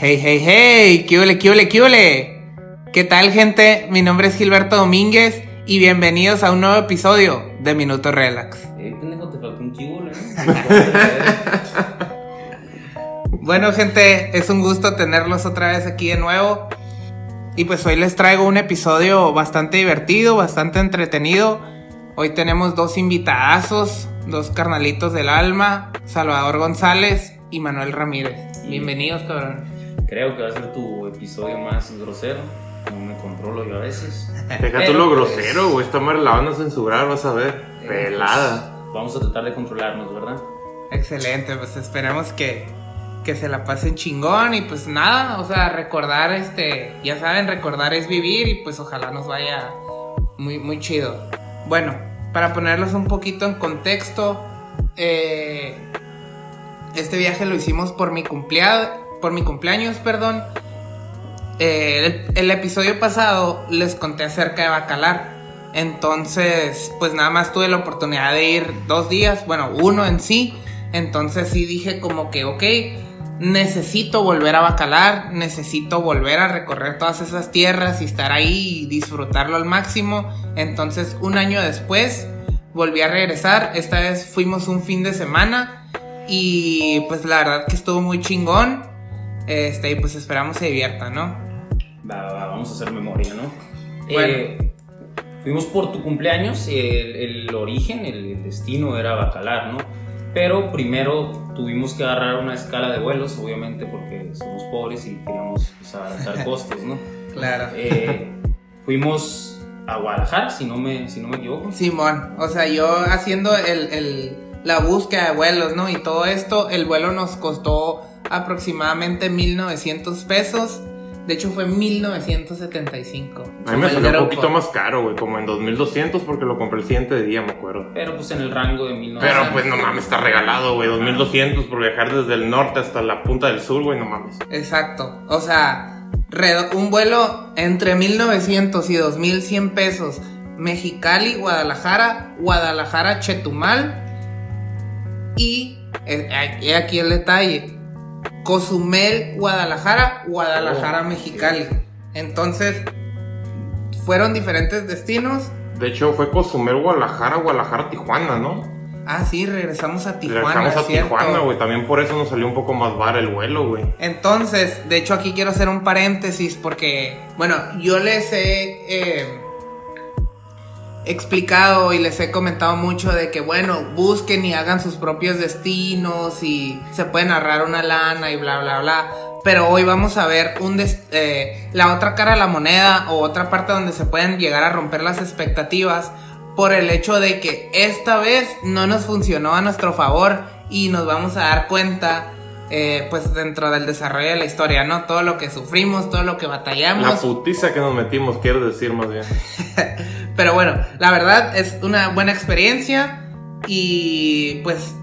Hey, hey, hey, ¿qué ole, qué ole, qué ole? ¿Qué tal, gente? Mi nombre es Gilberto Domínguez y bienvenidos a un nuevo episodio de Minuto Relax. Eh, pendejo, te faltó un kibble, Bueno, gente, es un gusto tenerlos otra vez aquí de nuevo. Y pues hoy les traigo un episodio bastante divertido, bastante entretenido. Hoy tenemos dos invitadazos, dos carnalitos del alma, Salvador González y Manuel Ramírez. Bienvenidos, cabrón. Creo que va a ser tu episodio más grosero. No me controlo yo a veces. Deja tú lo pues, grosero, güey. Esta madre la van a censurar, vas a ver. eh, Pelada. pues, vamos a tratar de controlarnos, ¿verdad? Excelente, pues esperemos que, que se la pasen chingón y pues nada, o sea, recordar este, ya saben, recordar es vivir y pues ojalá nos vaya muy, muy chido. Bueno, para ponerlos un poquito en contexto, eh, este viaje lo hicimos por mi cumpleaños, por mi cumpleaños, perdón. Eh, el, el episodio pasado les conté acerca de Bacalar. Entonces, pues nada más tuve la oportunidad de ir dos días, bueno, uno en sí. Entonces sí dije como que, ok, necesito volver a Bacalar, necesito volver a recorrer todas esas tierras y estar ahí y disfrutarlo al máximo. Entonces, un año después, volví a regresar. Esta vez fuimos un fin de semana y pues la verdad que estuvo muy chingón. Este, y pues esperamos se diviertan, ¿no? Va, va, va, vamos a hacer memoria, ¿no? Bueno. Eh, fuimos por tu cumpleaños. El, el origen, el, el destino era Bacalar, ¿no? Pero primero tuvimos que agarrar una escala de vuelos, obviamente, porque somos pobres y queríamos pues, abaratar costos, ¿no? Claro. Eh, fuimos a Guadalajara, si no me, si no me equivoco. Simón, o sea, yo haciendo el, el- la búsqueda de vuelos, ¿no? Y todo esto, el vuelo nos costó aproximadamente 1900 pesos. De hecho, fue 1975. A mí me salió un poquito más caro, güey. Como en 2200 porque lo compré el siguiente día, me acuerdo. Pero pues en el rango de 1900. Pero pues no mames, está regalado, güey. 2200 por viajar desde el norte hasta la punta del sur, güey, no mames. Exacto. O sea, un vuelo entre 1900 y 2100 pesos. Mexicali, Guadalajara, Guadalajara, Chetumal. Y eh, aquí- aquí el detalle. Cozumel, Guadalajara, Guadalajara, Oh, Mexicali. Entonces, fueron diferentes destinos. De hecho, fue Cozumel, Guadalajara, Guadalajara, Tijuana, ¿no? Ah, sí, regresamos a Tijuana. Regresamos a ¿cierto? Tijuana, güey. También por eso nos salió un poco más bar el vuelo, güey. Entonces, de hecho aquí quiero hacer un paréntesis porque, bueno, yo les he eh, explicado y les he comentado mucho de que, bueno, busquen y hagan sus propios destinos y se pueden ahorrar una lana y bla, bla, bla. Pero hoy vamos a ver un eh, la otra cara de la moneda o otra parte donde se pueden llegar a romper las expectativas por el hecho de que esta vez no nos funcionó a nuestro favor y nos vamos a dar cuenta eh, pues dentro del desarrollo de la historia, ¿no? Todo lo que sufrimos, todo lo que La batallamos. putiza que nos metimos, quiero decir más bien. Pero bueno, la verdad es una buena experiencia y pues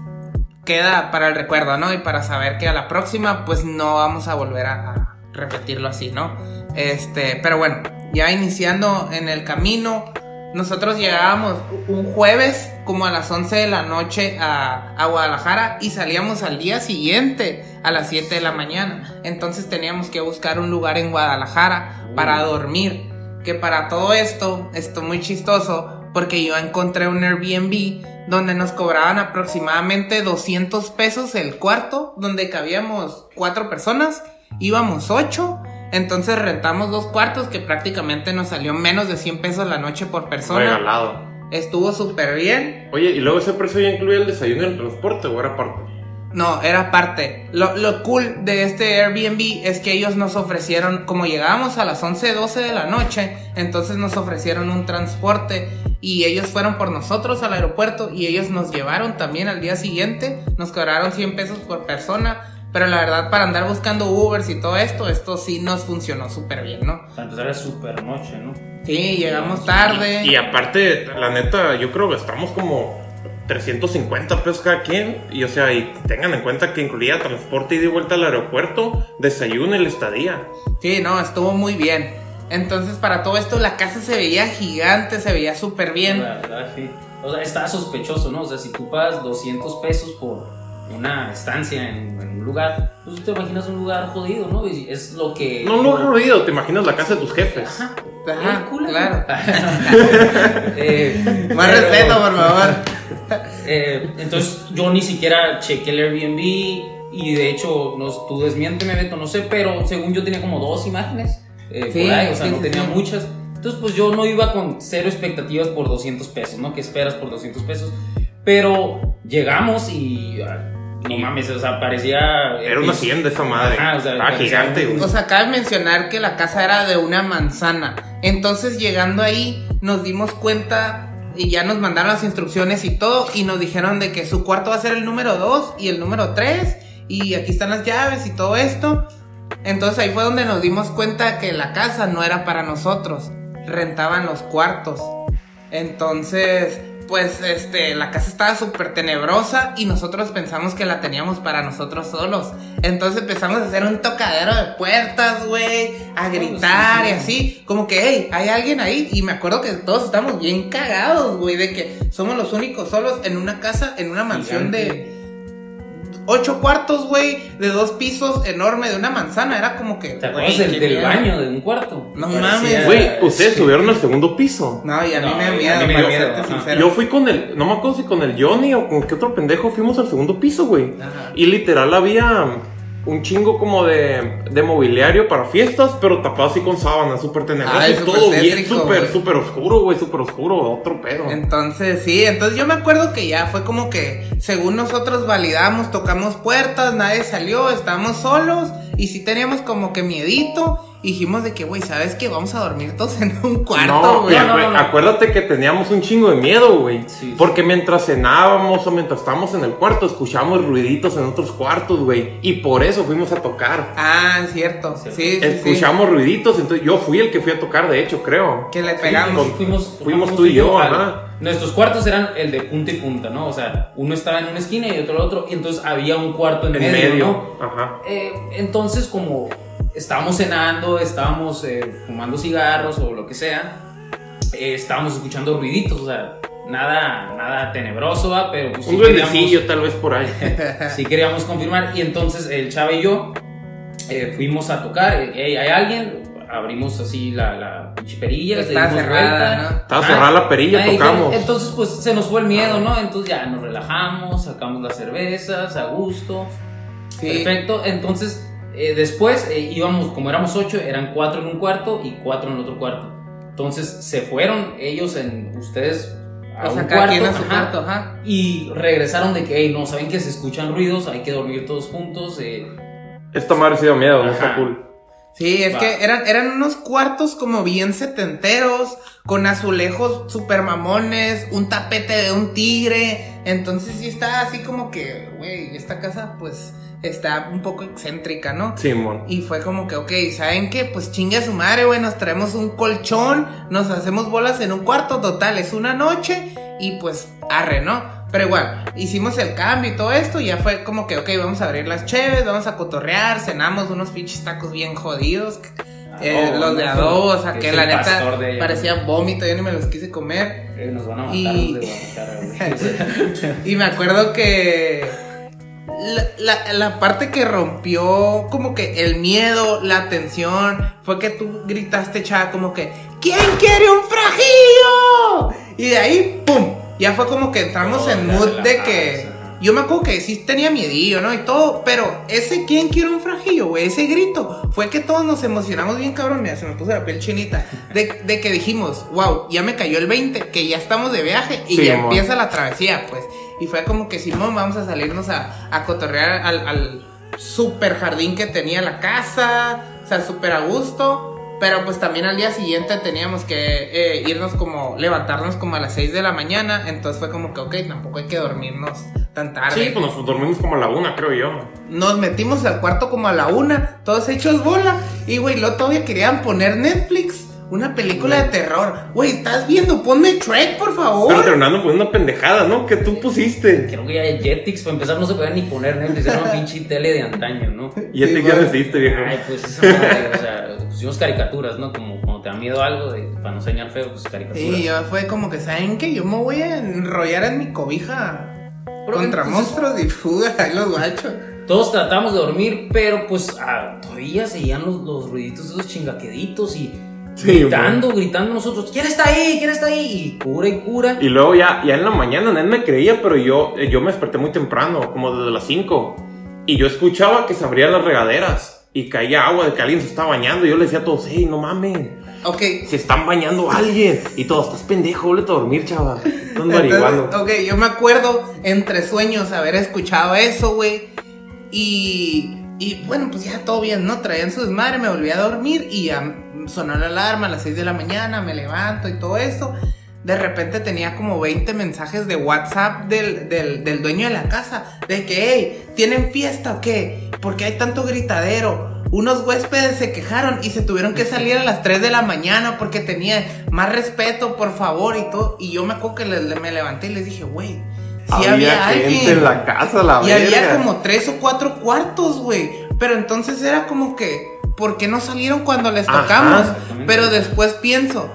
queda para el recuerdo, ¿no? Y para saber que a la próxima pues no vamos a volver a, a repetirlo así, ¿no? Este, pero bueno, ya iniciando en el camino, nosotros llegábamos un jueves como a las 11 de la noche a, a Guadalajara y salíamos al día siguiente a las 7 de la mañana. Entonces teníamos que buscar un lugar en Guadalajara para dormir. Que para todo esto, esto muy chistoso, porque yo encontré un Airbnb donde nos cobraban aproximadamente 200 pesos el cuarto, donde cabíamos cuatro personas, íbamos ocho, entonces rentamos dos cuartos que prácticamente nos salió menos de 100 pesos la noche por persona. Regalado. Estuvo súper bien. Oye, ¿y luego ese precio ya incluía el desayuno y el transporte o era parte? No, era parte. Lo, lo cool de este Airbnb es que ellos nos ofrecieron, como llegábamos a las 11, 12 de la noche, entonces nos ofrecieron un transporte y ellos fueron por nosotros al aeropuerto y ellos nos llevaron también al día siguiente, nos cobraron 100 pesos por persona, pero la verdad para andar buscando Ubers y todo esto, esto sí nos funcionó súper bien, ¿no? Para empezar es super noche, ¿no? Sí, llegamos tarde. Y aparte, la neta, yo creo que estamos como 350 pesos cada quien. Y o sea, y tengan en cuenta que incluía transporte ida y vuelta al aeropuerto, desayuno y la estadía. Sí, no, estuvo muy bien. Entonces, para todo esto, la casa se veía gigante, se veía súper bien. La verdad, sí. O sea, está sospechoso, ¿no? O sea, si tú pagas 200 pesos por, una estancia en, en un lugar, pues te imaginas un lugar jodido, ¿no? Y es lo que... No, no ruido, te imaginas la casa de tus jefes. Ajá. Ajá, Eh, culero. claro. Eh, Más pero- respeto, por favor. Eh, entonces yo ni siquiera chequé el Airbnb y de hecho, no, tú desmiénteme Beto, no sé, pero según yo tenía como dos imágenes eh, Sí, por ahí, o sea, sí, no sí, tenía sí. muchas. Entonces pues yo no iba con cero expectativas por 200 pesos, ¿no? ¿Qué esperas por 200 pesos? Pero llegamos y... ah, No mames, o sea, parecía... Era una hacienda esa madre. Ajá, o sea, ah, parecía gigante, güey. O sea, cabe mencionar que la casa era de una manzana. Entonces, llegando ahí, nos dimos cuenta y ya nos mandaron las instrucciones y todo. Y nos dijeron de que su cuarto va a ser el número 2 y el número 3. Y aquí están las llaves y todo esto. Entonces ahí fue donde nos dimos cuenta que la casa no era para nosotros. Rentaban los cuartos. Entonces, pues este, la casa estaba súper tenebrosa y nosotros pensamos que la teníamos para nosotros solos. Entonces empezamos a hacer un tocadero de puertas, güey, a gritar sí, sí. y así, como que, hey, hay alguien ahí. Y me acuerdo que todos estamos bien cagados, güey, de que somos los únicos solos en una casa, en una mansión de ocho cuartos, güey, de dos pisos, enorme, de una manzana. Era como que, ¿Te acuerdas del, qué del miedo. baño de un cuarto? No Parecía- mames, Güey, ustedes sí. subieron al segundo piso. No, y a mí No, me da miedo, me para miedo, serte sincero. Yo fui con el, no me acuerdo si con el Johnny o con qué otro pendejo fuimos al segundo piso, güey. Ajá. Y literal había un chingo como de, de mobiliario para fiestas, pero tapado así con sábanas, súper súper todo bien, súper, súper oscuro, güey, súper oscuro, otro pedo. Entonces, sí, entonces yo me acuerdo que ya fue como que, según nosotros validamos, tocamos puertas, nadie salió, estábamos solos, y sí teníamos como que miedito, dijimos de que, güey, ¿sabes qué? Vamos a dormir todos en un cuarto, güey. y no, acu- no, no. acuérdate que teníamos un chingo de miedo, güey. Sí, sí. Porque mientras cenábamos o mientras estábamos en el cuarto, escuchábamos ruiditos en otros cuartos, güey. Y por eso fuimos a tocar. Ah, es cierto, sí, sí, sí. Escuchamos ruiditos, entonces yo fui el que fui a tocar, de hecho, creo. Que le pegamos. fuimos, fuimos tú y yo, ajá. Nuestros cuartos eran el de punta y punta, ¿no? O sea, uno estaba en una esquina y otro en otro, y entonces había un cuarto en, En medio, medio. ¿no? Ajá. Eh, entonces, como estábamos cenando, estábamos eh, fumando cigarros o lo que sea, eh, estábamos escuchando ruiditos, o sea, nada, nada tenebroso, ¿va? pero pues, sí Un duendecillo tal vez por ahí. sí queríamos confirmar. Y entonces el Chava y yo eh, fuimos a tocar. eh, "Hey, ¿Hay alguien? Abrimos así la, la pinche perilla. le Estaba dimos cerrada, vuelta. ¿no? Estaba Ah, cerrada la perilla, ahí, tocamos. Entonces, pues se nos fue el miedo, ¿no? Entonces ya nos relajamos, sacamos las cervezas a gusto. Sí. Perfecto. Entonces, eh, después eh, íbamos, como éramos ocho, eran cuatro en un cuarto y cuatro en otro cuarto. Entonces se fueron ellos en ustedes a O sea, un cada cuarto, quien a su ajá, cuarto, ajá. y regresaron de que, hey, no, saben que se escuchan ruidos, hay que dormir todos juntos. eh, Esta madre sí da miedo, no Ajá. está cool. Sí, es Va. que eran, eran unos cuartos como bien setenteros, con azulejos super mamones, un tapete de un tigre. Entonces sí está así como que, güey, esta casa pues está un poco excéntrica, ¿no? Simón. Y fue como que, ok, ¿saben qué? Pues chingue a su madre, güey, nos traemos un colchón, nos hacemos bolas en un cuarto, total, es una noche y pues arre, ¿no? Pero igual, hicimos el cambio y todo esto y ya fue como que, ok, vamos a abrir las cheves, vamos a cotorrear, cenamos unos pinches tacos bien jodidos, eh, adobo, los de adobo, o sea, Que la neta de parecía vómito, yo ni me los quise comer. eh, nos van a matar Y- de. Y me acuerdo que la, la- la parte que rompió como que el miedo, la tensión, fue que tú gritaste, chava, como que ¿Quién quiere un frajillo? Y de ahí, ¡pum! Ya fue como que entramos en mood de que... Yo me acuerdo que sí tenía miedillo, ¿no? Y todo, pero ese ¿quién quiere un frajillo, güey? Ese grito fue que todos nos emocionamos bien, cabrón. Mira, se me puso la piel chinita. De, de que dijimos, wow, ya me cayó el 20, que ya estamos de viaje y Sí, ya amor. empieza la travesía, pues. Y fue como que, Simón, vamos a salirnos a, a cotorrear al, al super jardín que tenía la casa, o sea, súper a gusto. Pero pues también al día siguiente teníamos que eh, irnos como, levantarnos como a las 6 de la mañana. Entonces fue como que, ok, tampoco hay que dormirnos tan tarde. Sí, pues nos dormimos como a la una, creo yo. Nos metimos al cuarto como a la una, todos hechos bola. Y güey, luego todavía querían poner Netflix. Una película de terror. Güey, ¿estás viendo? Ponme Trek, por Pero favor. terminando poniendo una pendejada, ¿no? Que tú pusiste. Creo que ya hay Jetix, para empezar no se podía ni poner Netflix, era una pinche tele de antaño, ¿no? Y este Sí, güey. resiste, viejo. Ay, pues esa madre, o sea, pusimos caricaturas, ¿no? Como cuando te da miedo algo, de- para no enseñar feo, pues caricaturas. Sí, yo fue como que, ¿saben qué? Yo me voy a enrollar en mi cobija Pero Contra entonces, monstruos y fuga, ahí los guachos. Todos tratamos de dormir, pero pues ah, todavía seguían los, los ruiditos de esos chingaqueditos y Sí, gritando, gritando nosotros, ¿quién está ahí? ¿quién está ahí? Y cura y cura. Y luego ya, ya en la mañana, él me creía, pero yo, eh, yo me desperté muy temprano, como desde las 5. Y yo escuchaba que se abrían las regaderas y caía agua de que alguien se estaba bañando. Y yo le decía a todos, hey, no mames, Ok. se están bañando alguien. Y todos, estás pendejo, vete a dormir, chaval. Estás marihuano. ok, yo me acuerdo entre sueños haber escuchado eso, güey. Y, y bueno, pues ya todo bien, ¿no? Traían su desmadre, me volví a dormir y ya sonó la alarma a las 6 de la mañana, me levanto y todo eso. De repente tenía como 20 mensajes de WhatsApp del, del, dueño de la casa. De que, hey, ¿tienen fiesta o qué? ¿Por qué hay tanto gritadero? Unos huéspedes se quejaron y se tuvieron que salir a las 3 de la mañana porque tenían más respeto, por favor, y todo. Y yo me acuerdo que le- me levanté y les dije, güey, si había, gente alguien. en la casa, la y verga. había como tres o cuatro cuartos, güey. Pero entonces era como que, ¿por qué no salieron cuando les tocamos? Pero después pienso,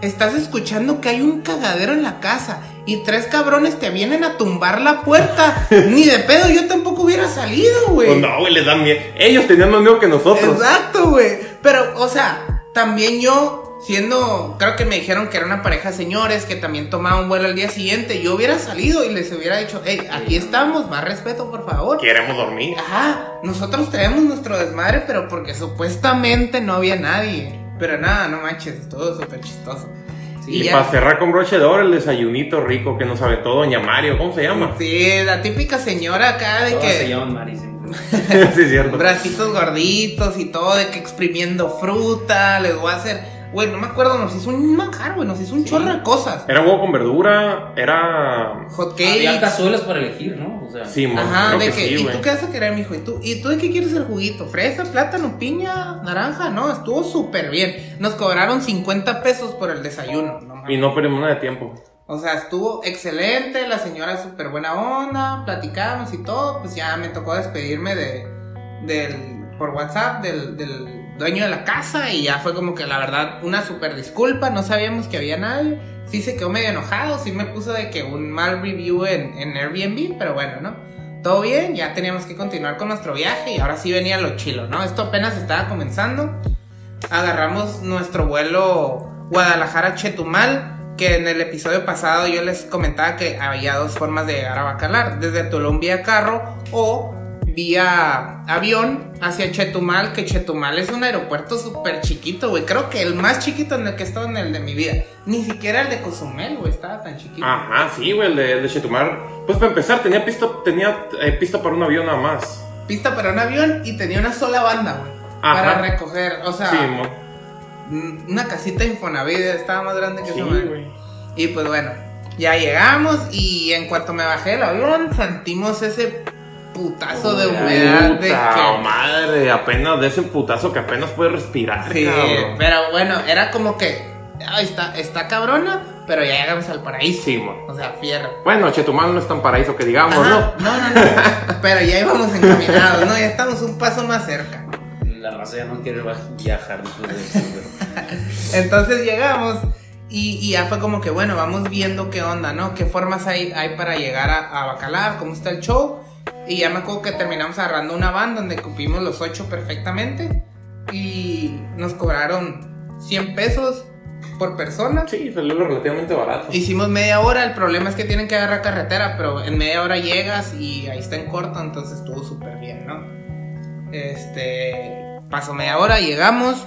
estás escuchando que hay un cagadero en la casa y tres cabrones te vienen a tumbar la puerta. Ni de pedo, yo tampoco hubiera salido, güey. Pues no, güey, les dan miedo. Ellos tenían más miedo que nosotros. Exacto, güey. Pero, o sea, también yo, siendo, creo que me dijeron que era una pareja de señores que también tomaba un vuelo al día siguiente, yo hubiera salido y les hubiera dicho, hey, aquí estamos, más respeto, por favor. Queremos dormir. Ajá, nosotros tenemos nuestro desmadre, pero porque supuestamente no había nadie. Pero nada, no manches, estuvo súper chistoso. Y, Y ya- para cerrar con broche de oro, el desayunito rico que nos aventó Doña Mario. ¿Cómo se llama? Sí, la típica señora acá de Todas se que llaman Mari, siempre. sí, es cierto. bracitos gorditos y todo, de que exprimiendo fruta, les voy a hacer. Güey, no me acuerdo, nos hizo un manjar, güey, nos hizo un chorro de cosas. Era huevo con verdura, era. Hot Había cakes. cazuelas para elegir, ¿no? O sea, Sí, mo, Ajá, creo de que que, sí, ¿y tú qué vas a querer, mijo? ¿Y tú, ¿Y tú de qué quieres el juguito? ¿Fresa, plátano, piña, naranja? No, estuvo súper bien. Nos cobraron 50 pesos por el desayuno. No. Y no perdimos nada de tiempo. O sea, estuvo excelente, la señora súper buena onda, platicamos y todo. Pues ya me tocó despedirme de, del, por WhatsApp del, del dueño de la casa y ya fue como que la verdad una súper disculpa, no sabíamos que había nadie. Sí se quedó medio enojado, sí me puso de que un mal review en, en Airbnb, pero bueno, ¿no? Todo bien, ya teníamos que continuar con nuestro viaje y ahora sí venía lo chilo, ¿no? Esto apenas estaba comenzando agarramos nuestro vuelo Guadalajara-Chetumal, que en el episodio pasado yo les comentaba que había dos formas de llegar a Bacalar, desde Tulum vía carro o vía avión hacia Chetumal, que Chetumal es un aeropuerto súper chiquito, güey. Creo que el más chiquito en el que he estado en el de mi vida. Ni siquiera el de Cozumel, güey, estaba tan chiquito. Ajá, sí, güey, el de, el de Chetumal. Pues para empezar, tenía pista, tenía eh, pista para un avión nada más. Pista para un avión y tenía una sola banda, güey. Para recoger, o sea, Sí, una casita Infonavit estaba más grande que Sí, güey. Y pues bueno, ya llegamos y en cuanto me bajé del avión sentimos ese putazo de humedad de que... madre, apenas de ese putazo que apenas puede respirar, Sí, cabrón. pero bueno, era como que... Ay, está, está cabrona, pero ya llegamos al paraíso. Sí, mo. O sea, fierro. Bueno, Chetumal no es tan paraíso que digamos, Ajá, ¿no? no, no, no. pero ya íbamos encaminados, ¿no? Ya estamos un paso más cerca. la raza ya no quiere viajar de Entonces llegamos y, y ya fue como que, bueno, vamos viendo qué onda, ¿no? ¿Qué formas hay, hay para llegar a, a Bacalar? ¿Cómo está el show? Y ya me acuerdo que terminamos agarrando una van donde cupimos los ocho perfectamente y nos cobraron 100 pesos por persona. Sí, salió relativamente barato. Hicimos media hora, el problema es que tienen que agarrar carretera, pero en media hora llegas y ahí está en corto, entonces estuvo súper bien, ¿no? Este, pasó media hora, llegamos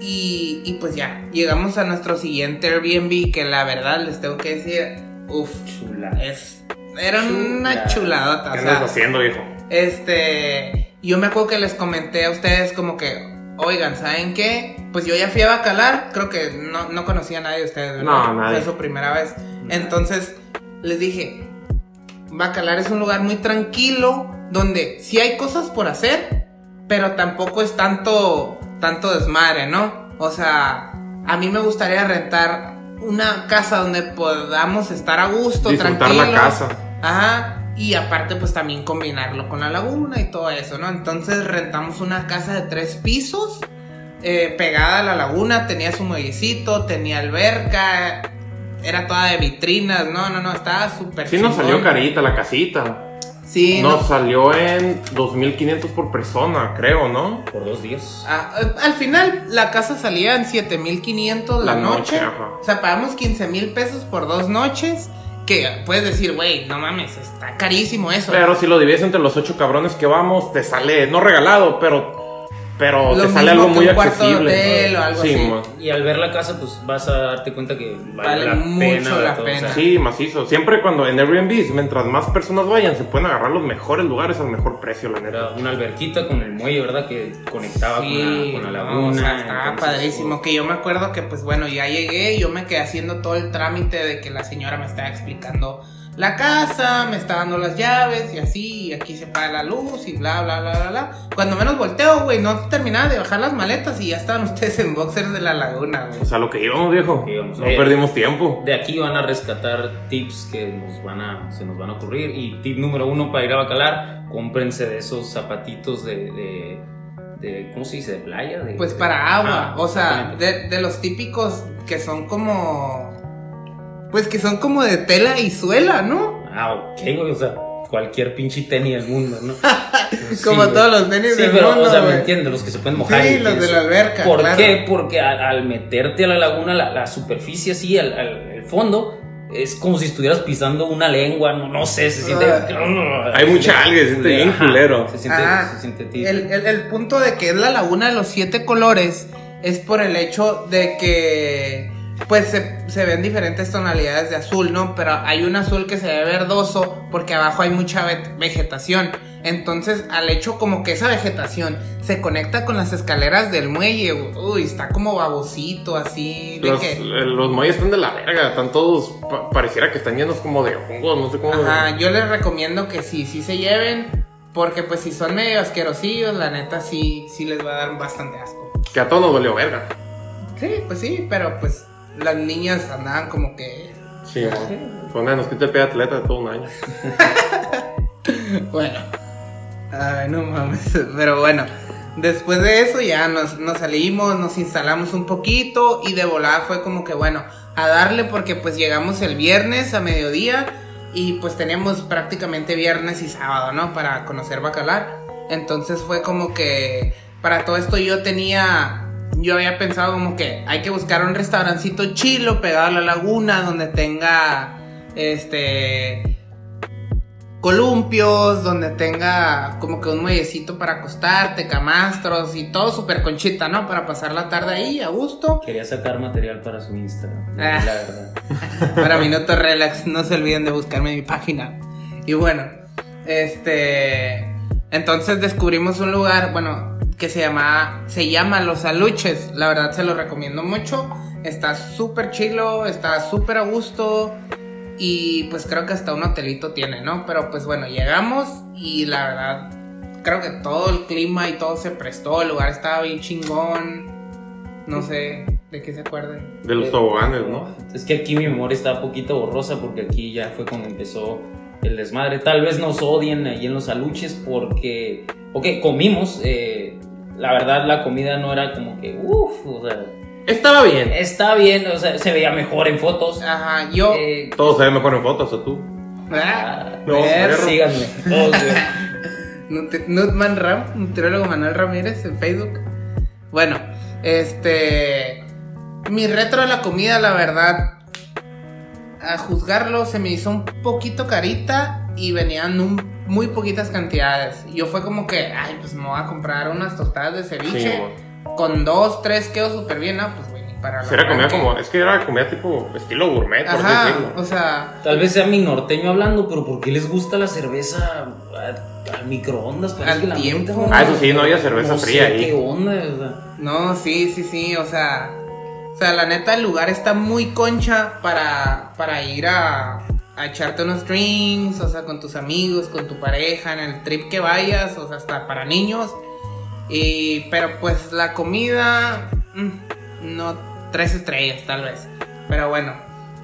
y, y pues ya, llegamos a nuestro siguiente Airbnb que la verdad les tengo que decir, uff, Chula. es, era una Chula. chuladota, ¿Qué o sea, haciendo, viejo? este, yo me acuerdo que les comenté a ustedes como que, oigan, ¿saben qué? Pues yo ya fui a Bacalar, creo que no, no conocía a nadie de ustedes, ¿verdad? No, nadie. Fue su primera vez. Entonces, les dije, Bacalar es un lugar muy tranquilo, donde sí hay cosas por hacer, pero tampoco es tanto, tanto desmadre, ¿no? O sea, a mí me gustaría rentar una casa donde podamos estar a gusto, Disfrutar tranquilos. la casa. Ajá. Y aparte, pues también combinarlo con la laguna y todo eso, ¿no? Entonces rentamos una casa de tres pisos, eh, pegada a la laguna, tenía su muellecito, tenía alberca, era toda de vitrinas, no, no, no, estaba súper Sí nos chingón. salió carita la casita. Sí, nos no. salió en 2.500 por persona, creo, ¿no? Por dos días. Ah, eh, al final la casa salía en 7500 la, La noche. noche. O sea, pagamos 15 mil pesos por dos noches. Que puedes decir, güey, no mames, está carísimo eso. Pero si lo divides entre los ocho cabrones que vamos, te sale, no regalado, pero, pero Lo te sale algo que muy un cuarto de accesible. hotel o algo sí, así. Y al ver la casa, pues vas a darte cuenta que vale, Vale la mucho pena. la todo, pena. sí, macizo. Siempre cuando en Airbnb, mientras más personas vayan, se pueden agarrar los mejores lugares al mejor precio, la Era neta. una alberquita con el muelle, ¿verdad? Que conectaba Sí, con, la, con la no, laguna. o sea, estaba entonces, padrísimo. Que yo me acuerdo que, pues bueno, ya llegué y yo me quedé haciendo todo el trámite de que la señora me estaba explicando la casa, me está dando las llaves y así, y aquí se paga la luz y bla, bla, bla, bla, bla. Cuando menos volteo, güey, no terminaba de bajar las maletas y ya estaban ustedes en boxers de la laguna, güey. O sea, lo que íbamos, viejo. Que íbamos. No Eh, perdimos tiempo. De aquí van a rescatar tips que nos van a, se nos van a ocurrir. Y tip número uno para ir a Bacalar, cómprense de esos zapatitos de, de, de- ¿cómo se dice? ¿De playa? De- Pues de- para agua, Ah, o sea, exactamente. de, de los típicos que son como... Pues que son como de tela y suela, ¿no? Ah, ok, güey, o sea, cualquier pinche tenis del mundo, ¿no? Como todos los tenis Sí, del pero, mundo, o sea, me güey. entiendes, los que se pueden mojar. Sí, y los de eso. la alberca, ¿Por claro. qué? Porque al, al meterte a la laguna, la, la superficie así, al, al- el fondo, es como si estuvieras pisando una lengua, no, no sé, se siente... Hay mucha alga, se siente bien culero. Se siente, Ah, se siente el- el punto de que es la laguna de los siete colores es por el hecho de que pues se, se ven diferentes tonalidades de azul, ¿no? Pero hay un azul que se ve verdoso porque abajo hay mucha ve- vegetación. Entonces, al hecho como que esa vegetación se conecta con las escaleras del muelle, uy, está como babosito así, de Los, que... eh, los muelles están de la verga, están todos, pa- pareciera que están llenos como de hongos, no sé cómo. Ajá, yo les recomiendo que sí, sí se lleven, porque pues si son medio asquerosillos, la neta sí, sí les va a dar bastante asco. Que a todos nos dolió verga. Sí, pues sí, pero pues las niñas andaban como que. Sí, Con nos quita el pie de atleta de todo un año. Bueno. Ay, no mames. Pero bueno. Después de eso ya nos, nos salimos, nos instalamos un poquito y de volada fue como que bueno, a darle porque pues llegamos el viernes a mediodía y pues teníamos prácticamente viernes y sábado, ¿no? Para conocer Bacalar. Entonces fue como que para todo esto yo tenía, yo había pensado como que hay que buscar un restaurancito chilo pegado a la laguna donde tenga, este, columpios, donde tenga como que un muellecito para acostarte, camastros y todo súper conchita, ¿no? Para pasar la tarde ahí a gusto. Quería sacar material para su Instagram, Ah. la verdad. Para Minuto Relax, no se olviden de buscarme en mi página. Y bueno, este. Entonces descubrimos un lugar, bueno, que se llama, se llama Los Aluches. La verdad se lo recomiendo mucho. Está súper chilo, está súper a gusto. Y pues creo que hasta un hotelito tiene, ¿no? Pero pues bueno, llegamos y la verdad, creo que todo el clima y todo se prestó. El lugar estaba bien chingón. No sé de qué se acuerden. De los toboganes, ¿no? Es que aquí mi memoria está un poquito borrosa porque aquí ya fue cuando empezó el desmadre. Tal vez nos odien ahí en los aluches porque, ok, comimos. eh, la verdad, la comida no era como que, uff, o sea, Estaba bien. está bien, o sea, se veía mejor en fotos. Ajá, yo. Eh, Todo se ve mejor en fotos, ¿o tú? Ah, No, ver, síganme. Nutman Ram, nutriólogo Manuel Ramírez en Facebook. Bueno, este. Mi retro de la comida, la verdad. A juzgarlo, se me hizo un poquito carita y venían un- muy poquitas cantidades. Yo fue como que, ay, pues me voy a comprar unas tostadas de ceviche. Sí, con dos, tres quedó súper bien, ¿no? Pues, güey, para la Sí, era comida arranque. como, es que era comida tipo estilo gourmet, por así Ajá, decirlo. o sea. Tal vez sea mi norteño hablando, pero ¿por qué les gusta la cerveza al microondas? Parece Al que la tiempo. Ah, eso sí, no había cerveza no fría sé ahí. ¿Qué onda? o sea. No, sí, sí, sí, o sea, o sea, la neta el lugar está muy concha para, para ir a, a echarte unos drinks, o sea, con tus amigos, con tu pareja, en el trip que vayas, o sea, hasta para niños. Y, pero pues la comida, mm, no, tres estrellas tal vez. Pero bueno,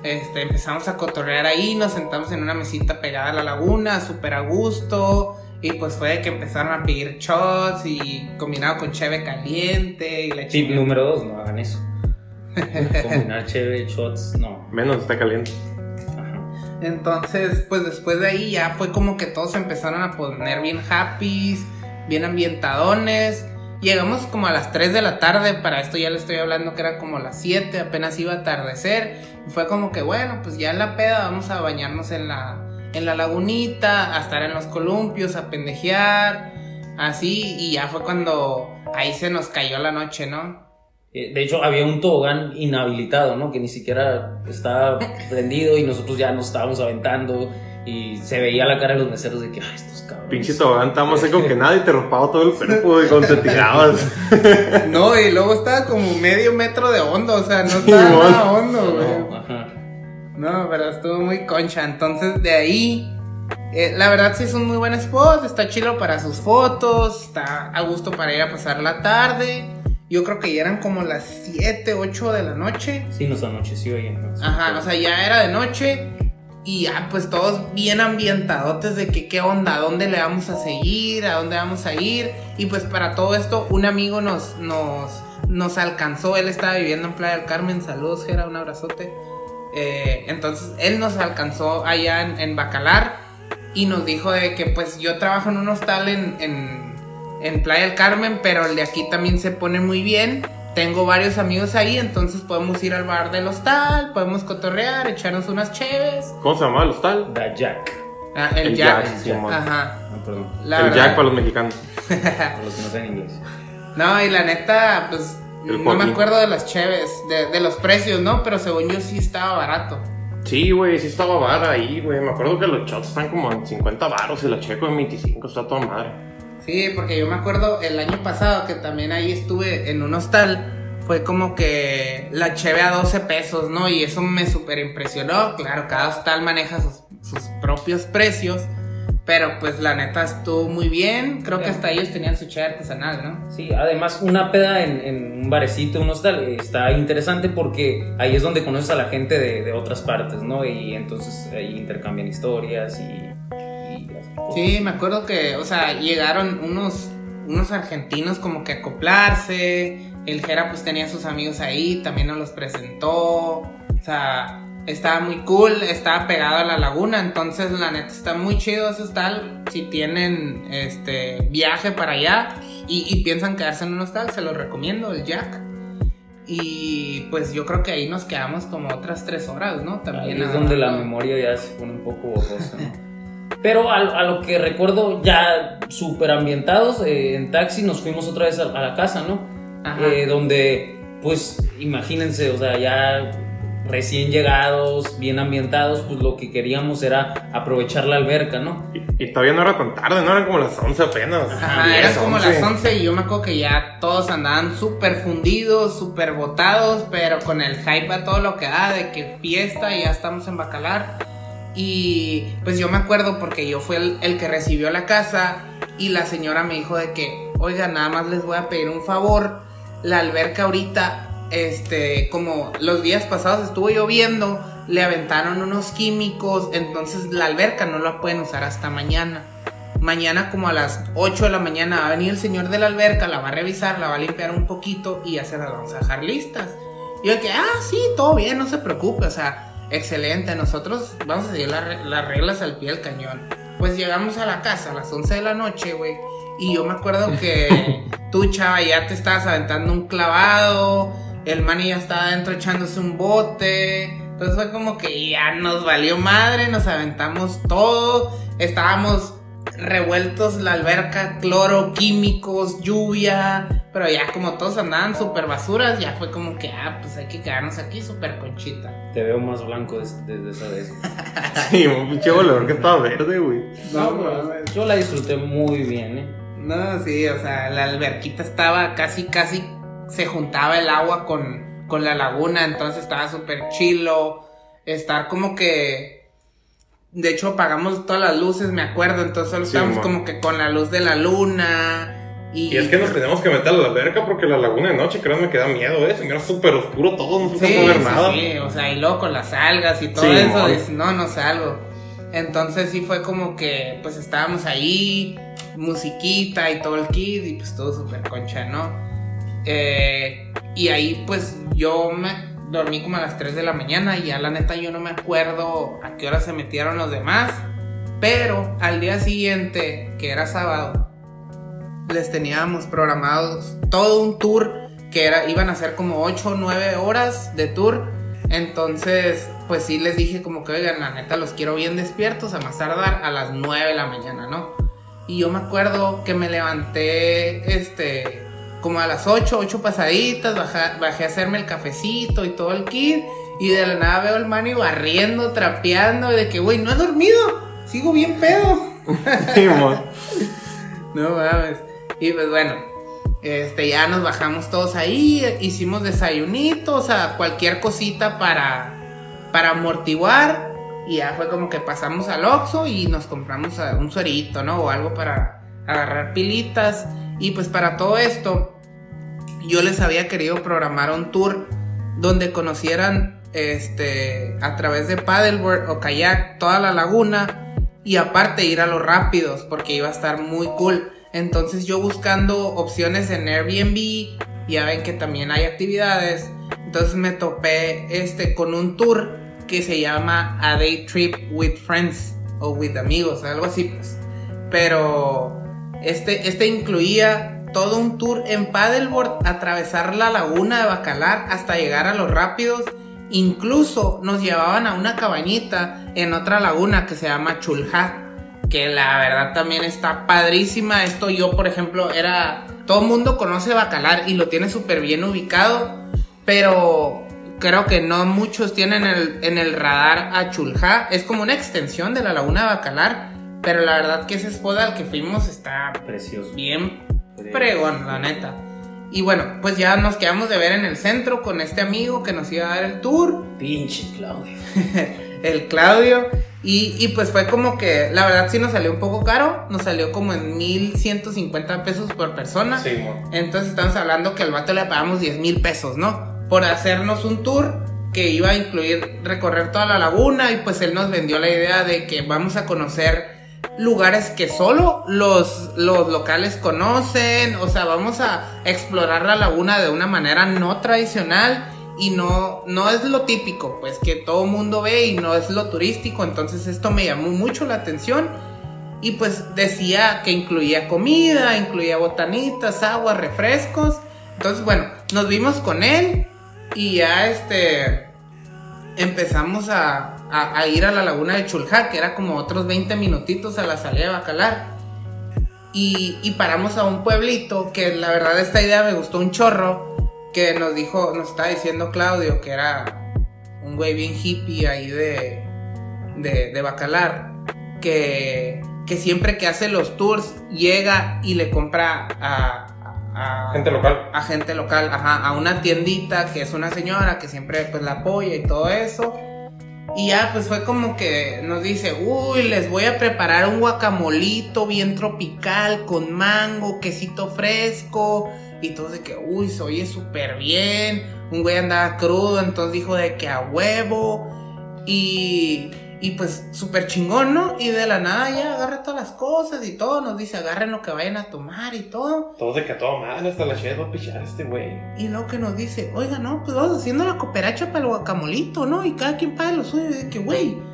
este, empezamos a cotorrear ahí, nos sentamos en una mesita pegada a la laguna, súper a gusto. Y pues fue de que empezaron a pedir shots y combinado con cheve caliente y la Tip número dos, no hagan eso. Combinar chévere, shots, no. Menos está caliente. Entonces, pues después de ahí ya fue como que todos empezaron a poner bien happy, bien ambientadones. Llegamos como a las 3 de la tarde, para esto ya le estoy hablando que era como las 7, apenas iba a atardecer. Y fue como que, bueno, pues ya en la peda vamos a bañarnos en la, en la lagunita, a estar en los columpios, a pendejear, así. Y ya fue cuando ahí se nos cayó la noche, ¿no? Eh, De hecho, había un tobogán inhabilitado, ¿no? Que ni siquiera estaba prendido y nosotros ya nos estábamos aventando y se veía la cara de los meseros de que, ay, estos cabrones. Pinche tobogán, estaba más seco que nada y te rompaba todo el cuerpo, güey, cuando te tirabas. No, y luego estaba como medio metro de hondo, o sea, no estaba nada hondo, güey. No, ajá. No, pero estuvo muy concha. Entonces de ahí, eh, la verdad sí es un muy buen spot. Está chido para sus fotos. Está a gusto para ir a pasar la tarde. Yo creo que ya eran como las 7, 8 de la noche. Sí, nos anocheció ahí entonces. Ajá, o sea, ya era de noche. Y ya, pues todos bien ambientadotes de que qué onda, a dónde le vamos a seguir, a dónde vamos a ir. Y pues para todo esto, un amigo nos, nos, nos alcanzó. Él estaba viviendo en Playa del Carmen. Saludos, Gera, un abrazote. Eh, entonces, él nos alcanzó allá en, en Bacalar. Y nos dijo de que pues yo trabajo en un hostal en, en, en Playa del Carmen, pero el de aquí también se pone muy bien. Tengo varios amigos ahí, entonces podemos ir al bar del hostal, podemos cotorrear, echarnos unas cheves. ¿Cómo se llamaba el hostal? Da Jack. Ah, el, El Jack. Jack. Ajá. No, perdón. La el verdad. Jack para los mexicanos. Para los que no saben inglés. No, y la neta, pues El no me acuerdo de las cheves, de, de los precios, ¿no? Pero según yo sí estaba barato. Sí, güey, sí estaba vara ahí, güey. Me acuerdo que los shots están como en 50 baros y la checo en 25, está toda madre. Sí, porque yo me acuerdo el año pasado que también ahí estuve en un hostal. Fue como que la cheve a 12 pesos, ¿no? Y eso me súper impresionó. Claro, cada hostal maneja sus, sus propios precios. Pero pues la neta estuvo muy bien. Creo que hasta ellos tenían su cheve artesanal, ¿no? Sí, además una peda en, en un barecito, un hostal, eh, está interesante porque ahí es donde conoces a la gente de, de otras partes, ¿no? Y entonces ahí intercambian historias y... Sí, me acuerdo que, o sea, llegaron unos, unos argentinos como que acoplarse. El Jera pues tenía sus amigos ahí, también nos los presentó. O sea, estaba muy cool, estaba pegado a la laguna. Entonces, la neta está muy chido ese hostal. Si tienen este viaje para allá y, y piensan quedarse en un hostal, se los recomiendo, el Jack. Y pues yo creo que ahí nos quedamos como otras tres horas, ¿no? Ahí También es donde la memoria ya se pone un poco borrosa, ¿no? Pero a, a lo que recuerdo, ya súper ambientados, eh, en taxi nos fuimos otra vez a, a la casa, ¿no? Ajá. Eh, donde, pues, imagínense, o sea, ya recién llegados, bien ambientados, pues lo que queríamos era aprovechar la alberca, ¿no? Y, y todavía no era tan tarde, no eran como las 11 apenas. Ajá, 10, eran como 11. las 11 y yo me acuerdo que ya todos andaban súper fundidos, súper botados, pero con el hype a todo lo que da de que fiesta y ya estamos en Bacalar. Y pues yo me acuerdo porque yo fui el, que recibió la casa y la señora me dijo de que, oiga, nada más les voy a pedir un favor, la alberca ahorita, este, como los días pasados estuvo lloviendo, le aventaron unos químicos, entonces la alberca no la pueden usar hasta mañana. Mañana como a las 8 de la mañana va a venir el señor de la alberca, la va a revisar, la va a limpiar un poquito y ya se las vamos a dejar listas. Y yo que, ah, sí, todo bien, no se preocupe, o sea, excelente, nosotros vamos a seguir la las reglas al pie del cañón. Pues llegamos a la casa a las 11 de la noche, güey, y yo me acuerdo que tú, chava, ya te estabas aventando un clavado, el mani ya estaba adentro echándose un bote, entonces fue como que ya nos valió madre, nos aventamos todo, estábamos revueltos la alberca, cloro, químicos, lluvia, pero ya como todos andaban súper basuras, ya fue como que, ah, pues hay que quedarnos aquí súper conchita. Te veo más blanco des- desde esa vez. Sí, un pinche volador que estaba verde, güey. No, pues, yo la disfruté muy bien, ¿eh? No, sí, o sea, la alberquita estaba casi, casi se juntaba el agua con, con la laguna, entonces estaba súper chilo. Estar como que. De hecho, apagamos todas las luces, me acuerdo, entonces solo Sí, estábamos mo. como que con la luz de la luna. Y, Y es que nos teníamos que meter a la alberca porque la laguna de noche, créanme, que da miedo, ¿eh? Se mira súper oscuro todo, no se Sí, puede ver sí, nada. sí, o sea, y luego con las algas y todo eso, dices, no, no salgo. Entonces sí fue como que, pues estábamos ahí, musiquita y todo el kit, y pues todo súper concha, ¿no? Eh, y ahí pues yo me, dormí como a las 3 de la mañana y ya la neta yo no me acuerdo a qué hora se metieron los demás. Pero al día siguiente, que era sábado, les teníamos programados todo un tour que era, iban a ser como 8 o 9 horas de tour. Entonces, pues sí les dije como que, oigan, la neta los quiero bien despiertos, a más tardar a las 9 de la mañana, ¿no? Y yo me acuerdo que me levanté, este, como a las 8, 8 pasaditas, bajé, a hacerme el cafecito y todo el kit. Y de la nada veo al mani barriendo, trapeando, y de que, güey, no he dormido, sigo bien pedo. no mames. Y pues bueno, este, ya nos bajamos todos ahí, hicimos desayunito, o sea, cualquier cosita para, para amortiguar. Y ya fue como que pasamos al Oxxo y nos compramos un suerito, ¿no? O algo para agarrar pilitas. Y pues para todo esto, yo les había querido programar un tour donde conocieran este a través de paddleboard o kayak toda la laguna y aparte ir a los rápidos porque iba a estar muy cool. Entonces yo buscando opciones en Airbnb, ya ven que también hay actividades. Entonces me topé este con un tour que se llama A Day Trip with Friends o with amigos, algo así pues. Pero este, este incluía todo un tour en paddleboard, atravesar la laguna de Bacalar hasta llegar a los rápidos. Incluso nos llevaban a una cabañita en otra laguna que se llama Chulha que la verdad también está padrísima. Esto yo, por ejemplo, era... Todo el mundo conoce Bacalar y lo tiene súper bien ubicado, pero creo que no muchos tienen en el radar a Chulja. Es como una extensión de la laguna de Bacalar, pero la verdad que ese spot al que fuimos está precioso. Bien fregón, la neta. Y bueno, pues ya nos quedamos de ver en el centro con este amigo que nos iba a dar el tour. Pinche Claudio. el Claudio. Y, pues fue como que, la verdad sí nos salió un poco caro, nos salió como en 1150 pesos por persona. Sí, Entonces estamos hablando que al vato le pagamos 10 mil pesos, ¿no? Por hacernos un tour que iba a incluir recorrer toda la laguna y pues él nos vendió la idea de que vamos a conocer lugares que solo los, los locales conocen, o sea, vamos a explorar la laguna de una manera no tradicional y no, no es lo típico, pues que todo mundo ve y no es lo turístico, entonces esto me llamó mucho la atención y pues decía que incluía comida, incluía botanitas, agua, refrescos, entonces bueno, nos vimos con él y ya este empezamos a, ir a la laguna de Chulja, que era como otros 20 minutitos a la salida de Bacalar. Y, y paramos a un pueblito que la verdad esta idea me gustó un chorro que nos dijo, nos estaba diciendo Claudio, que era un güey bien hippie ahí de, de, Bacalar, que, que siempre que hace los tours llega y le compra a, gente local. A gente local, ajá, a una tiendita que es una señora que siempre pues la apoya y todo eso. Y ya pues fue como que nos dice, uy, les voy a preparar un guacamolito bien tropical con mango, quesito fresco, y todos de que, uy, se oye súper bien. Un güey andaba crudo, entonces dijo de que a huevo. Y, y pues súper chingón, ¿no? Y de la nada ya agarra todas las cosas y todo. Nos dice, agarren lo que vayan a tomar y todo. Todos de que a toda madre hasta la chef va a pichar este güey. Y luego que nos dice, oiga, no, pues vamos haciendo la cooperacha para el guacamolito, ¿no? Y cada quien paga lo suyo. Y de que, güey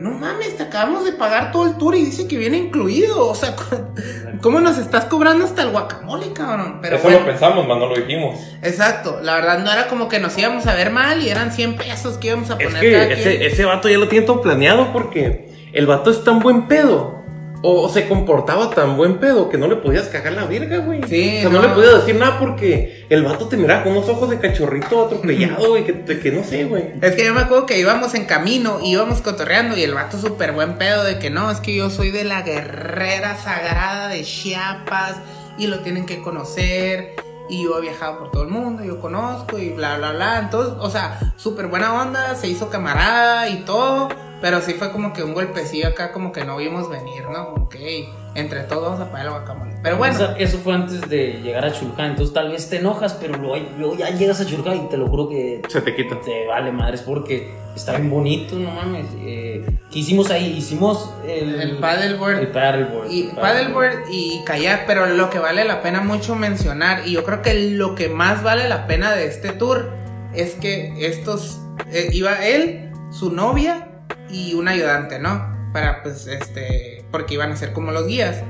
no mames, te acabamos de pagar todo el tour y dice que viene incluido. O sea, ¿cómo nos estás cobrando hasta el guacamole, cabrón? Pero Eso lo pensamos, más no lo dijimos. Exacto, la verdad no era como que nos íbamos a ver mal y eran 100 pesos que íbamos a poner. Es que ese, ese vato ya lo tiene todo planeado porque el vato es tan buen pedo o, se comportaba tan buen pedo que no le podías cagar la verga, güey. Sí. O sea, no. le podías decir nada porque el vato te miraba con unos ojos de cachorrito atropellado, güey, que, que, no sé, güey. Es que yo me acuerdo que íbamos en camino, íbamos cotorreando y el vato súper buen pedo de que no, es que yo soy de la guerrera sagrada de Chiapas y lo tienen que conocer. Y yo he viajado por todo el mundo, yo conozco y bla, bla, bla. Entonces, o sea, súper buena onda, se hizo camarada y todo. Pero sí fue como que un golpecillo acá, como que no vimos venir, ¿no? Como que entre todos a pagar el guacamole. Pero bueno. Eso, fue antes de llegar a Chulcán. Entonces tal vez te enojas, pero luego, ya llegas a Chulcán y te lo juro que. Se te quita. Te vale madres porque está bien bonito, no mames. Eh, ¿Qué hicimos ahí? Hicimos el. El paddleboard. El paddleboard. Y, paddleboard y kayak, pero lo que vale la pena mucho mencionar, y yo creo que lo que más vale la pena de este tour es que estos, eh, iba él, su novia y un ayudante, ¿no? Para pues este, porque iban a ser como los guías.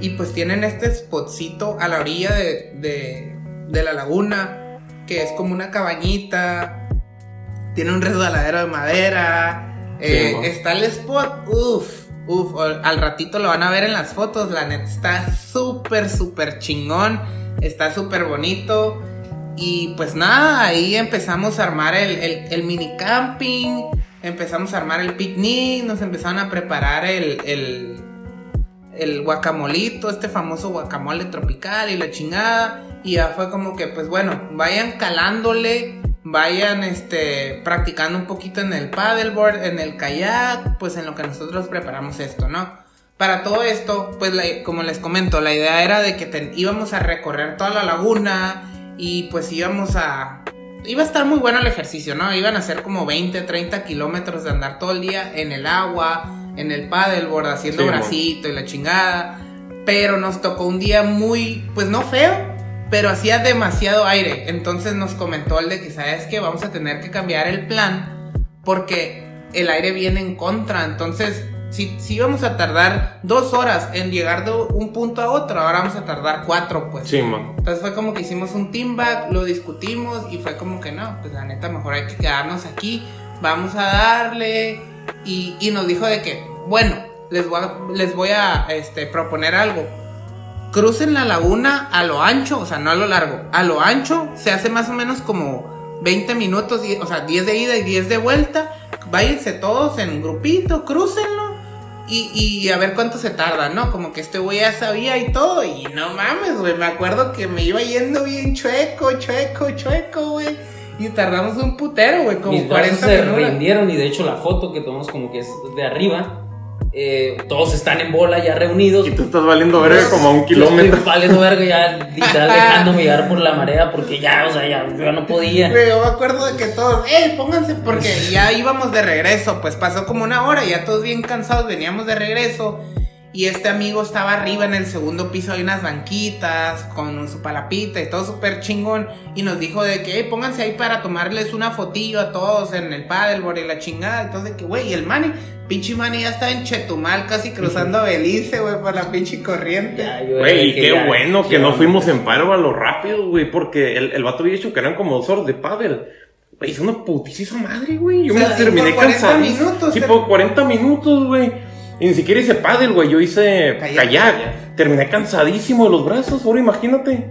Y pues tienen este spotcito a la orilla de, de, de la laguna, que es como una cabañita, tiene un resbaladero de madera, eh, Sí, está el spot, uff, uff, al ratito lo van a ver en las fotos, la neta está súper, súper chingón, está súper bonito. Y pues nada, ahí empezamos a armar el, el- el mini camping, empezamos a armar el picnic, nos empezaron a preparar el, el, el guacamolito, este famoso guacamole tropical y la chingada. Y ya fue como que, pues bueno, vayan calándole, vayan este, practicando un poquito en el paddleboard, en el kayak, pues en lo que nosotros preparamos esto, ¿no? Para todo esto, pues como les comento, la idea era de que íbamos a recorrer toda la laguna y pues íbamos a... Iba a estar muy bueno el ejercicio, ¿no? Iban a ser como 20, 30 kilómetros de andar todo el día en el agua, en el paddleboard, haciendo Sí, bracito y la chingada. Pero nos tocó un día muy, pues no feo, pero hacía demasiado aire. Entonces nos comentó el de que, ¿sabes que Vamos a tener que cambiar el plan porque el aire viene en contra. Entonces, si, si íbamos a tardar dos horas en llegar de un punto a otro, ahora vamos a tardar cuatro, pues. Sí, man. Entonces fue como que hicimos un team back, lo discutimos y fue como que no, pues la neta mejor hay que quedarnos aquí, vamos a darle y, nos dijo de que, bueno, les voy a, este, proponer algo. Crucen la laguna a lo ancho, o sea, no a lo largo, a lo ancho se hace más o menos como 20 minutos, o sea, 10 de ida y 10 de vuelta. Váyanse todos en grupito, crúcenlo y, y a ver cuánto se tarda, ¿no? Como que este güey ya sabía y todo. Y no mames, güey. Me acuerdo que me iba yendo bien chueco, chueco, chueco, güey. Y tardamos un putero, güey, como Mis brazos 40 se minutos. rindieron y de hecho la foto que tomamos como que es de arriba, eh, todos están en bola ya reunidos. Y tú estás valiendo verga como a un kilómetro. Estoy valiendo verga ya, literal, dejándome llevar por la marea porque ya, o sea, ya, yo ya no podía. Güey, yo me acuerdo de que todos, ¡eh, pónganse! Porque ya íbamos de regreso, pues pasó como una hora, ya todos bien cansados, veníamos de regreso. Y este amigo estaba arriba en el segundo piso, hay unas banquitas con su palapita y todo súper chingón. Y nos dijo de que, "Ey, pónganse ahí para tomarles una fotillo a todos en el paddleboard y la chingada. Entonces, que, güey, y el Manny, pinche Manny ya estaba en Chetumal, casi cruzando a Belice, güey, por la pinche corriente. Güey, y qué ya- bueno que ya no fuimos en paro a lo rápido, güey, porque el, el vato había dicho que eran como dos horas de pádel. Güey, es una putísima madre, güey. Yo O sea, me terminé por 40 cansado. minutos, Sí, te- por 40 minutos, güey. Y ni siquiera hice pádel, güey. Yo hice Kayak. kayak. Terminé cansadísimo de los brazos, ahora imagínate.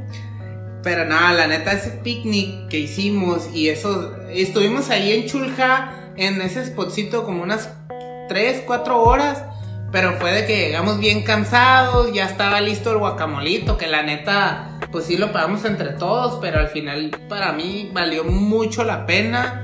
Pero nada, la neta, ese picnic que hicimos y eso, estuvimos ahí en Chulja, en ese spotcito como unas 3, 4 horas, pero fue de que llegamos bien cansados, ya estaba listo el guacamolito, que la neta, pues sí lo pagamos entre todos, pero al final para mí valió mucho la pena.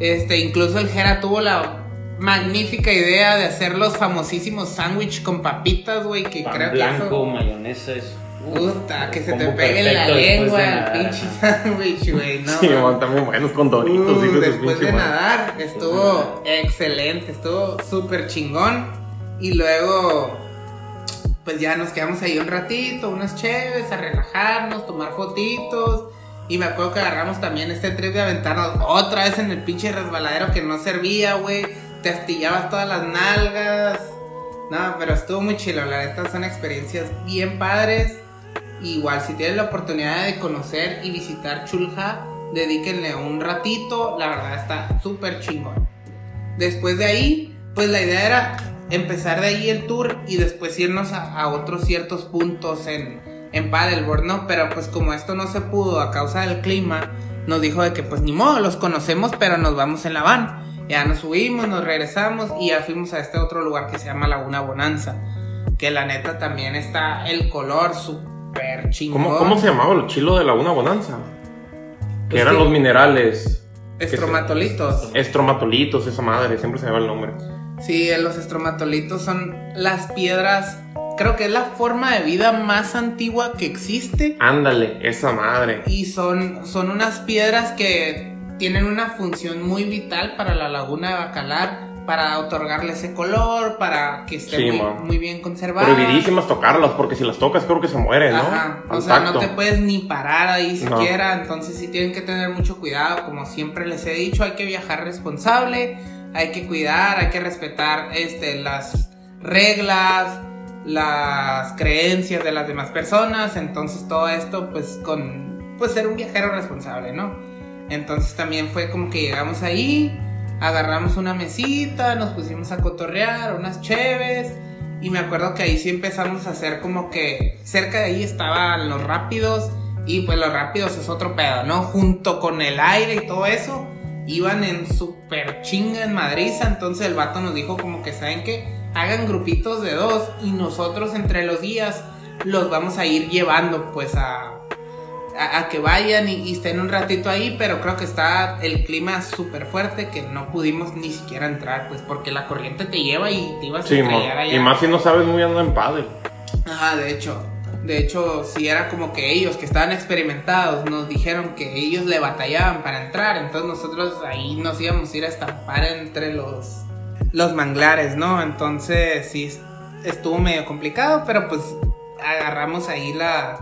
Este, incluso el Jera tuvo la magnífica idea de hacer los famosísimos sándwich con papitas, güey, que Pan creo blanco, que eso... mayonesa es. Puta, que se te pegue en la lengua de el pinche sándwich, güey. No, sí, man, también buenos con doritos. Uh, después de nadar, estuvo excelente, estuvo súper chingón. Y luego, pues ya nos quedamos ahí un ratito, unas chéves, a relajarnos, tomar fotitos. Y me acuerdo que agarramos también este trip de aventarnos otra vez en el pinche resbaladero que no servía, güey. Te astillabas todas las nalgas. No, pero estuvo muy chilo, la neta son experiencias bien padres. Igual, si tienen la oportunidad de conocer y visitar Chulja, dedíquenle un ratito, la verdad está súper chingón. Después de ahí, pues la idea era empezar de ahí el tour y después irnos a, a otros ciertos puntos en, en Paddleboard, ¿no? Pero pues como esto no se pudo a causa del clima, nos dijo de que pues ni modo, los conocemos, pero nos vamos en la van. Ya nos subimos, nos regresamos y ya fuimos a este otro lugar que se llama Laguna Bonanza. Que la neta también está el color súper chingón. ¿Cómo, ¿Cómo se llamaba el chilo de Laguna Bonanza? Que Pues eran sí. los minerales. Estromatolitos. Estromatolitos, esa madre, siempre se me va el nombre. Sí, los estromatolitos son las piedras. Creo que es la forma de vida más antigua que existe. Ándale, esa madre. Y son, son unas piedras que tienen una función muy vital para la laguna de Bacalar. para otorgarle ese color, para que esté Sí, muy, bien conservada. Prohibidísimas tocarlas, porque si las tocas creo que se mueren, ¿no? Ajá, o sea, no te puedes ni parar ahí No. siquiera, entonces sí tienen que tener mucho cuidado, como siempre les he dicho, hay que viajar responsable, hay que cuidar, hay que respetar este, las reglas, las creencias de las demás personas, entonces todo esto pues con, pues ser un viajero responsable, ¿no? Entonces también fue como que llegamos ahí, agarramos una mesita, nos pusimos a cotorrear, unas cheves. Y me acuerdo que ahí sí empezamos a hacer como que cerca de ahí estaban los rápidos. Y pues los rápidos es otro pedo, ¿no? Junto con el aire y todo eso. Iban en super chinga en madriza. Entonces el vato nos dijo como que, ¿saben qué? Hagan grupitos de dos. Y nosotros entre los días los vamos a ir llevando pues a, a, a que vayan y, y estén un ratito ahí, pero creo que está el clima súper fuerte que no pudimos ni siquiera entrar, pues porque la corriente te lleva y te ibas Sí, a estrellar allá. y más si no sabes muy andar en padre. Ajá, de hecho, de hecho, si era como que ellos que estaban experimentados nos dijeron que ellos le batallaban para entrar, entonces nosotros ahí nos íbamos a ir a estampar entre los, los manglares, ¿no? Entonces sí, estuvo medio complicado, pero pues agarramos ahí la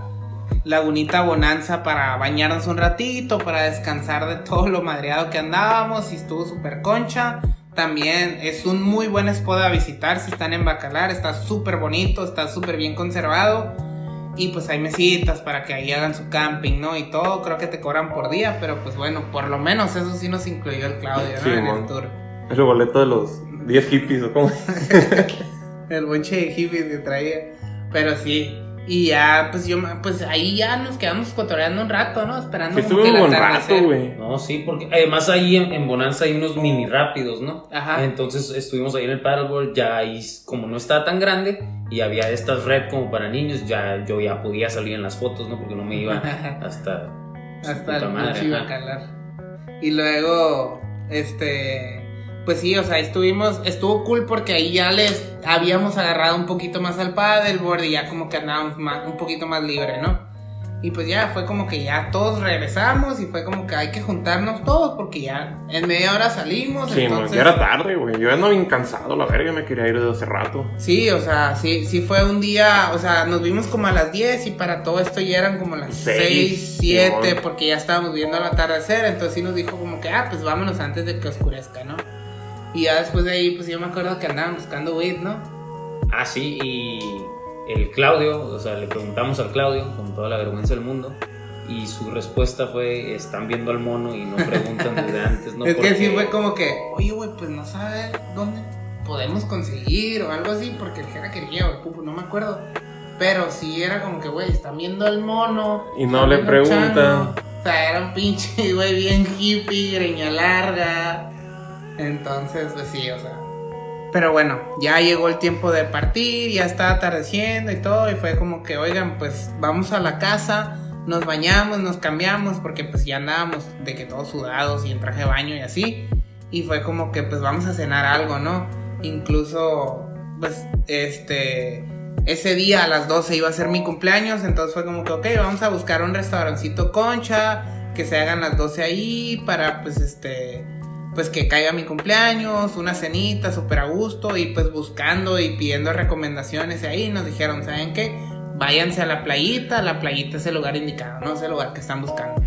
lagunita bonanza para bañarnos un ratito, para descansar de todo lo madreado que andábamos y estuvo súper concha. También es un muy buen spot a visitar si están en Bacalar, está súper bonito, está súper bien conservado. Y pues hay mesitas para que ahí hagan su camping, ¿no? Y todo, creo que te cobran por día, pero pues bueno, por lo menos eso sí nos incluyó el Claudio, ¿no? Sí, en el tour. El boleto de los 10 hippies, ¿o cómo? El bonche de hippies que traía. Pero sí. Y ya, pues yo, pues ahí ya nos quedamos cotoreando un rato, ¿no? Esperando Sí, que un buen rato, güey. No, sí, porque además ahí en, en Bonanza hay unos mini rápidos, ¿no? Ajá. Entonces estuvimos ahí en el paddleboard, ya ahí como no estaba tan grande y había estas red como para niños, ya yo ya podía salir en las fotos, ¿no? Porque no me iba hasta Hasta el madre, pinche ajá. bacalar. Y luego, este, pues sí, o sea, estuvimos, estuvo cool porque ahí ya les habíamos agarrado un poquito más al paddleboard y ya como que andábamos más, un poquito más libre, ¿no? Y pues ya fue como que ya todos regresamos y fue como que hay que juntarnos todos porque ya en media hora salimos. Sí, entonces, ya era tarde, güey. Yo ya no bien cansado, la verga, me quería ir desde hace rato. Sí, o sea, sí, sí fue un día, o sea, nos vimos como a las 10 y para todo esto ya eran como las Seis, 6, 7, Simón. porque ya estábamos viendo el atardecer, entonces sí nos dijo como que, ah, pues vámonos antes de que oscurezca, ¿no? Y ya después de ahí, pues yo me acuerdo que andaban buscando weed, ¿no? Ah, sí, y el Claudio, o sea, le preguntamos al Claudio con toda la vergüenza del mundo y su respuesta fue, están viendo al mono y no preguntan desde antes, ¿no? es que sí Porque- fue como que, oye, güey, pues no sabe dónde podemos conseguir o algo así, porque el Jera quería o el Pupu, no me acuerdo. Pero sí era como que, güey, están viendo al mono. Y no le preguntan. O sea, era un pinche, güey, bien hippie, greña larga. Entonces, pues sí, o sea. Pero bueno, ya llegó el tiempo de partir, ya estaba atardeciendo y todo, y fue como que, oigan, pues vamos a la casa, nos bañamos, nos cambiamos, porque pues ya andábamos de que todos sudados y en traje de baño y así. Y fue como que, pues vamos a cenar algo, ¿no? Incluso, pues, este, ese día a las 12 iba a ser mi cumpleaños, entonces fue como que, ok, vamos a buscar un restaurancito concha, que se hagan las 12 ahí para, pues, este, pues que caiga mi cumpleaños, una cenita súper a gusto y pues buscando y pidiendo recomendaciones y ahí nos dijeron, ¿saben qué? Váyanse a la playita, la playita es el lugar indicado, no es el lugar que están buscando.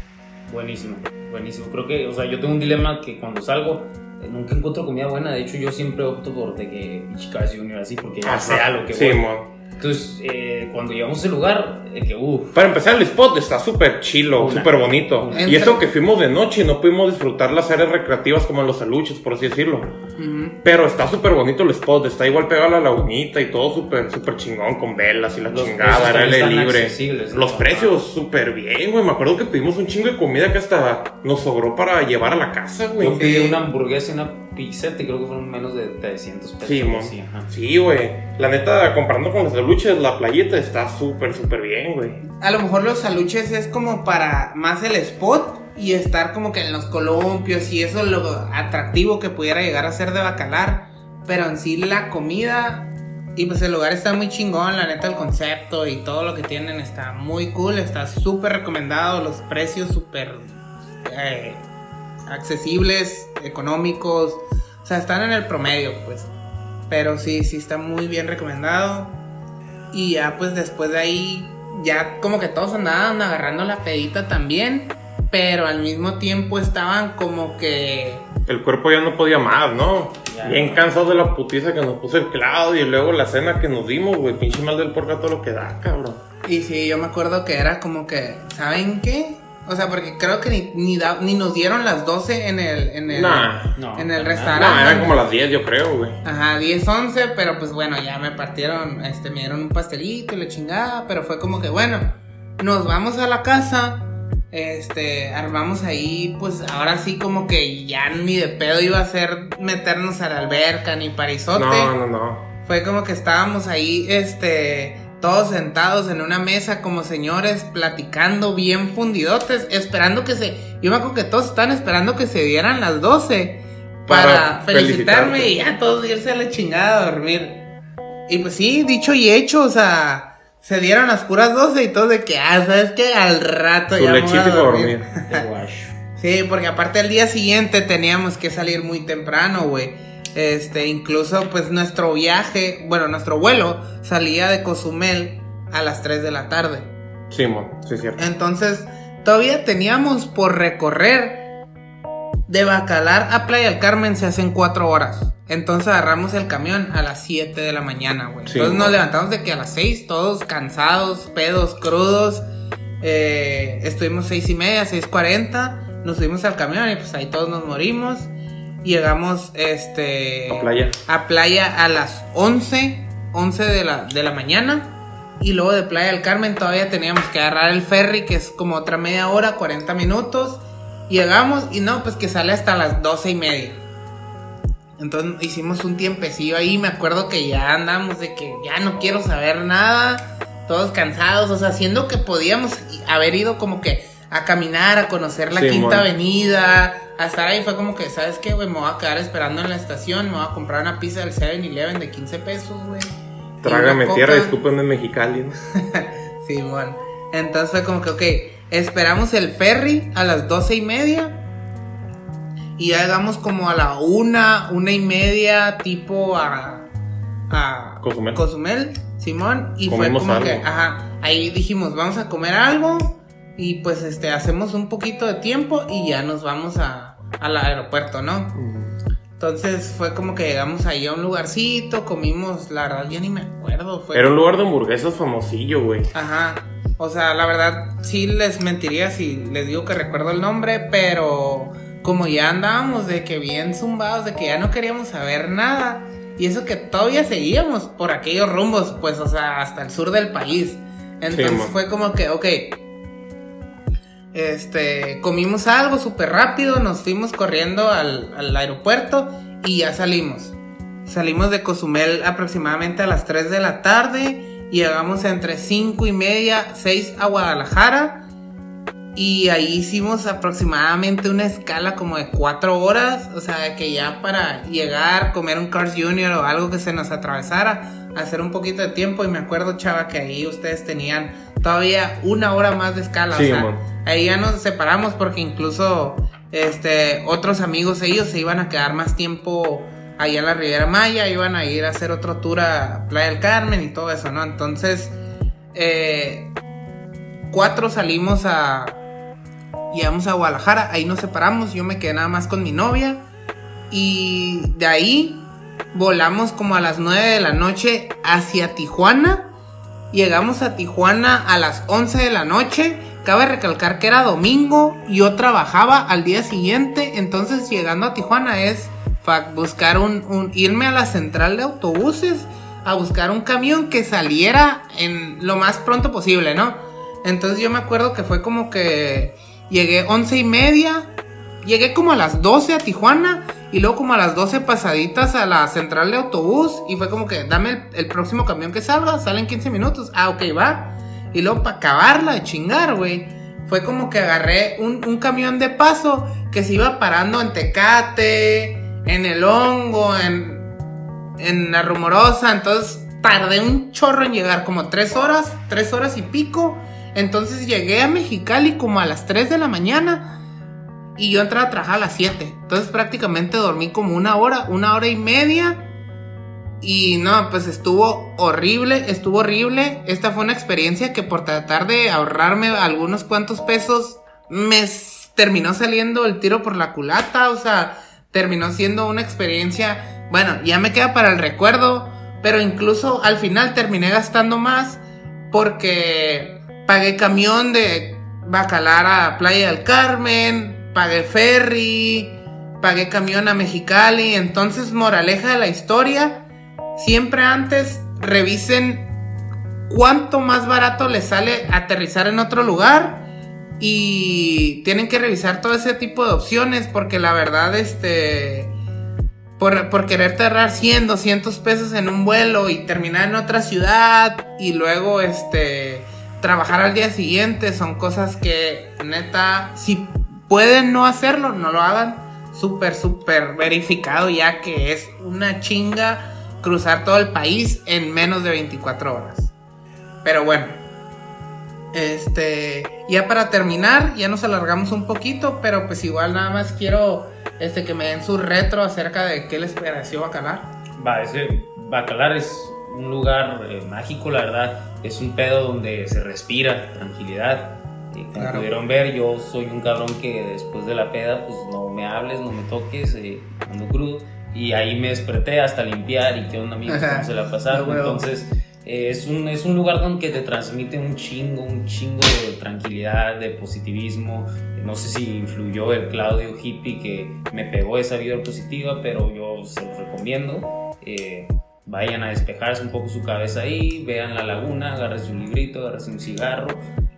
Buenísimo, buenísimo. Creo que, o sea, yo tengo un dilema que cuando salgo eh, nunca encuentro comida buena. De hecho, yo siempre opto por de que Chicas Junior así porque ya sé a lo que voy. Entonces, eh, cuando llegamos a ese lugar, eh, que uff, Para empezar, el spot está súper chilo, súper bonito. Una. Y eso que fuimos de noche y no pudimos disfrutar las áreas recreativas como en los aluches, por así decirlo. Ujú. Pero está súper bonito el spot, está igual pegado a la lagunita y todo súper, súper chingón con velas y la Los chingada, era libre. Los precios súper bien, güey. Me acuerdo que pedimos un chingo de comida que hasta nos sobró para llevar a la casa, güey. yo pedí una hamburguesa y una y creo que fueron menos de 300 pesos. Sí, mo. así, ajá. Sí, güey. La neta, comparando con los aluches, la playita está súper, súper bien, güey. A lo mejor los saluches es como para más el spot y estar como que en los columpios y eso es lo atractivo que pudiera llegar a ser de Bacalar. Pero en sí la comida y pues el lugar está muy chingón, la neta el concepto y todo lo que tienen está muy cool, está súper recomendado, los precios súper eh, accesibles, económicos. O sea, están en el promedio, pues. Pero sí, sí está muy bien recomendado. Y ya pues después de ahí, ya como que todos andaban agarrando la pedita también. Pero al mismo tiempo estaban como que... El cuerpo ya no podía más, ¿no? Ya. Bien cansado de la putiza que nos puso el Claudio y luego la cena que nos dimos, güey. Pinche mal del porca todo lo que da, cabrón. Y sí, yo me acuerdo que era como que, ¿saben qué? O sea, porque creo que ni, ni, da- ni nos dieron las 12 en el, en el, Nah. No, en el restaurante. No, eran como las 10, yo creo, güey. Ajá, 10, 11, pero pues bueno, ya me partieron, este, me dieron un pastelito y la chingada, pero fue como que bueno, nos vamos a la casa, este, armamos ahí, pues ahora sí como que ya ni de pedo iba a ser meternos a la alberca ni parizote. No, no, no. Fue como que estábamos ahí, este, todos sentados en una mesa como señores, platicando bien fundidotes, esperando que se... Yo me acuerdo que todos estaban esperando que se dieran las 12 para, Para felicitarme y ya todos irse a la chingada a dormir. Y pues sí, dicho y hecho, o sea, se dieron las puras 12 y todos de que, ah, ¿sabes qué? Al rato Su ya voy a dormir. dormir. Sí, porque aparte el día siguiente teníamos que salir muy temprano, güey. Este, incluso pues nuestro viaje, bueno, nuestro vuelo salía de Cozumel a las 3 de la tarde. Sí, es cierto. Entonces, todavía teníamos por recorrer de Bacalar a Playa del Carmen se hacen 4 horas. Entonces agarramos el camión a las 7 de la mañana, güey. Sí, Entonces nos levantamos de que a las 6, todos cansados, pedos, crudos. Eh, estuvimos 6 y media, 6.40. Nos subimos al camión y pues ahí todos nos morimos. Llegamos, este... A playa. a playa a las 11, 11 de la, de la mañana. Y luego de Playa del Carmen todavía teníamos que agarrar el ferry, que es como otra media hora, 40 minutos. Llegamos y no, pues que sale hasta las 12 y media. Entonces hicimos un tiempecillo ahí. Me acuerdo que ya andamos de que ya no quiero saber nada. Todos cansados, o sea, siendo que podíamos haber ido como que a caminar, a conocer la Sí, Quinta. Avenida, a estar ahí. Fue como que, ¿sabes qué, güey? Me voy a quedar esperando en la estación. Me voy a comprar una pizza del 7-Eleven de 15 pesos, güey. Trágame tierra, discúlpenme Mexicali. ¿no? Sí, bueno. Entonces fue como que, ok, esperamos el ferry a las doce y media. Y ya llegamos como a la una, una y media, tipo a, a Cozumel. Cozumel, Simón. Y Comimos fue como que, algo. ajá, ahí dijimos, vamos a comer algo. Y pues este, hacemos un poquito de tiempo y ya nos vamos a, al aeropuerto, ¿no? Entonces fue como que llegamos ahí a un lugarcito, comimos, la verdad ya ni me acuerdo. Fue Era un lugar de hamburguesas famosillo, güey. Ajá. O sea, la verdad, sí les mentiría si les digo que recuerdo el nombre, pero como ya andábamos de que bien zumbados, de que ya no queríamos saber nada, y eso que todavía seguíamos por aquellos rumbos, pues, o sea, hasta el sur del país. Entonces Sí, fue como que, ok. Este, comimos algo súper rápido, nos fuimos corriendo al, aeropuerto y ya salimos. Salimos de Cozumel aproximadamente a las 3 de la tarde llegamos entre 5 y media, 6 a Guadalajara. Y ahí hicimos aproximadamente una escala como de 4 horas. O sea, que ya para llegar, comer un Cars Junior o algo que se nos atravesara, hacer un poquito de tiempo. Y me acuerdo, chava, que ahí ustedes tenían todavía una hora más de escala. Sí, o sea, ahí ya nos separamos porque incluso este, otros amigos, ellos se iban a quedar más tiempo allá en la Riviera Maya, iban a ir a hacer otro tour a Playa del Carmen y todo eso, ¿no? Entonces, eh, cuatro salimos a... Llegamos a Guadalajara, ahí nos separamos, yo me quedé nada más con mi novia y de ahí volamos como a las 9 de la noche hacia Tijuana. Llegamos a Tijuana a las 11 de la noche. Cabe recalcar que era domingo, yo trabajaba al día siguiente, entonces llegando a Tijuana es buscar un, un- irme a la central de autobuses a buscar un camión que saliera en lo más pronto posible, ¿no? Entonces yo me acuerdo que fue como que llegué once y media, llegué como a las 12 a Tijuana y luego como a las 12 pasaditas a la central de autobús y fue como que dame el, próximo camión que salga, sale en 15 minutos, ah, ok, va. Y luego para acabarla de chingar, güey, fue como que agarré un, un camión de paso que se iba parando en Tecate, en El Hongo, en, en La Rumorosa, entonces tardé un chorro en llegar, como tres horas, tres horas y pico. Entonces llegué a Mexicali como a las 3 de la mañana y yo entraba a trabajar a las 7. Entonces prácticamente dormí como una hora, una hora y media. Y no, pues estuvo horrible, estuvo horrible. Esta fue una experiencia que por tratar de ahorrarme algunos cuantos pesos, me terminó saliendo el tiro por la culata. O sea, terminó siendo una experiencia, bueno, ya me queda para el recuerdo. Pero incluso al final terminé gastando más porque pagué camión de Bacalar a Playa del Carmen, pagué ferry, pagué camión a Mexicali. Entonces, moraleja de la historia, siempre antes revisen cuánto más barato les sale aterrizar en otro lugar y tienen que revisar todo ese tipo de opciones porque la verdad, este... Por, por querer ahorrar 100, 200 pesos en un vuelo y terminar en otra ciudad y luego este trabajar al día siguiente son cosas que neta si pueden no hacerlo no lo hagan súper súper verificado ya que es una chinga cruzar todo el país en menos de 24 horas pero bueno este ya para terminar ya nos alargamos un poquito pero pues igual nada más quiero este que me den su retro acerca de qué les pareció Bacalar Va, ese Bacalar es un lugar eh, mágico, la verdad. Es un pedo donde se respira tranquilidad. Y como Claro. pudieron ver, yo soy un cabrón que después de la peda, pues no me hables, no me toques, eh, ando crudo. Y ahí me desperté hasta limpiar y qué onda, amigos, cómo se la pasaron. Entonces, eh, es, un, es un lugar donde te transmite un chingo, un chingo de tranquilidad, de positivismo. No sé si influyó el Claudio hippie que me pegó esa vibra positiva, pero yo se los recomiendo. Eh, vayan a despejarse un poco su cabeza ahí, vean la laguna, agárrense un librito, agárrense un cigarro,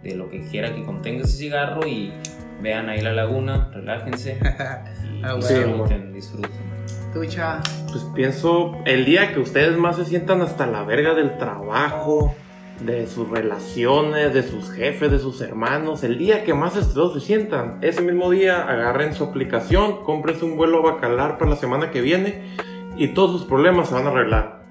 de lo que quiera que contenga ese cigarro y vean ahí la laguna, relájense y Ah, Sí, disfruten, disfruten. Tú, chava. Pues pienso, el día que ustedes más se sientan hasta la verga del trabajo, de sus relaciones, de sus jefes, de sus hermanos, el día que más estresados se sientan, ese mismo día agarren su aplicación, cómprense un vuelo bacalar para la semana que viene y todos sus problemas se van a arreglar.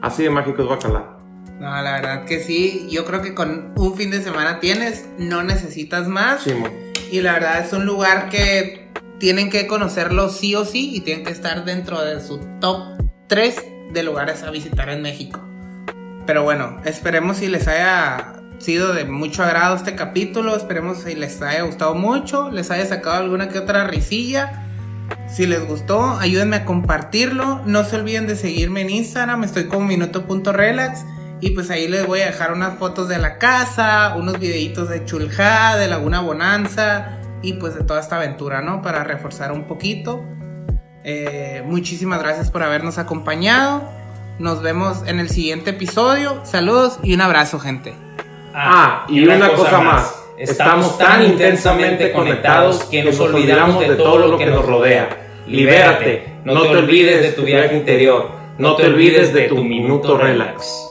Así de mágico es bacalar. No, la verdad que sí. Yo creo que con un fin de semana tienes, no necesitas más. Simón. Y la verdad es un lugar que tienen que conocerlo sí o sí y tienen que estar dentro de su top 3 de lugares a visitar en México. Pero bueno, esperemos si les haya sido de mucho agrado este capítulo. Esperemos si les haya gustado mucho, les haya sacado alguna que otra risilla. Si les gustó, ayúdenme a compartirlo. No se olviden de seguirme en Instagram, estoy como minuto.relax. Y pues ahí les voy a dejar unas fotos de la casa, unos videitos de Chulja, de Laguna Bonanza y pues de toda esta aventura, ¿no? Para reforzar un poquito. Eh, muchísimas gracias por habernos acompañado. Nos vemos en el siguiente episodio. Saludos y un abrazo, gente. Ah, y una cosa más. Estamos tan intensamente conectados que nos olvidamos de todo lo que nos rodea. Libérate. No te olvides de tu viaje interior. No te olvides de tu minuto relax.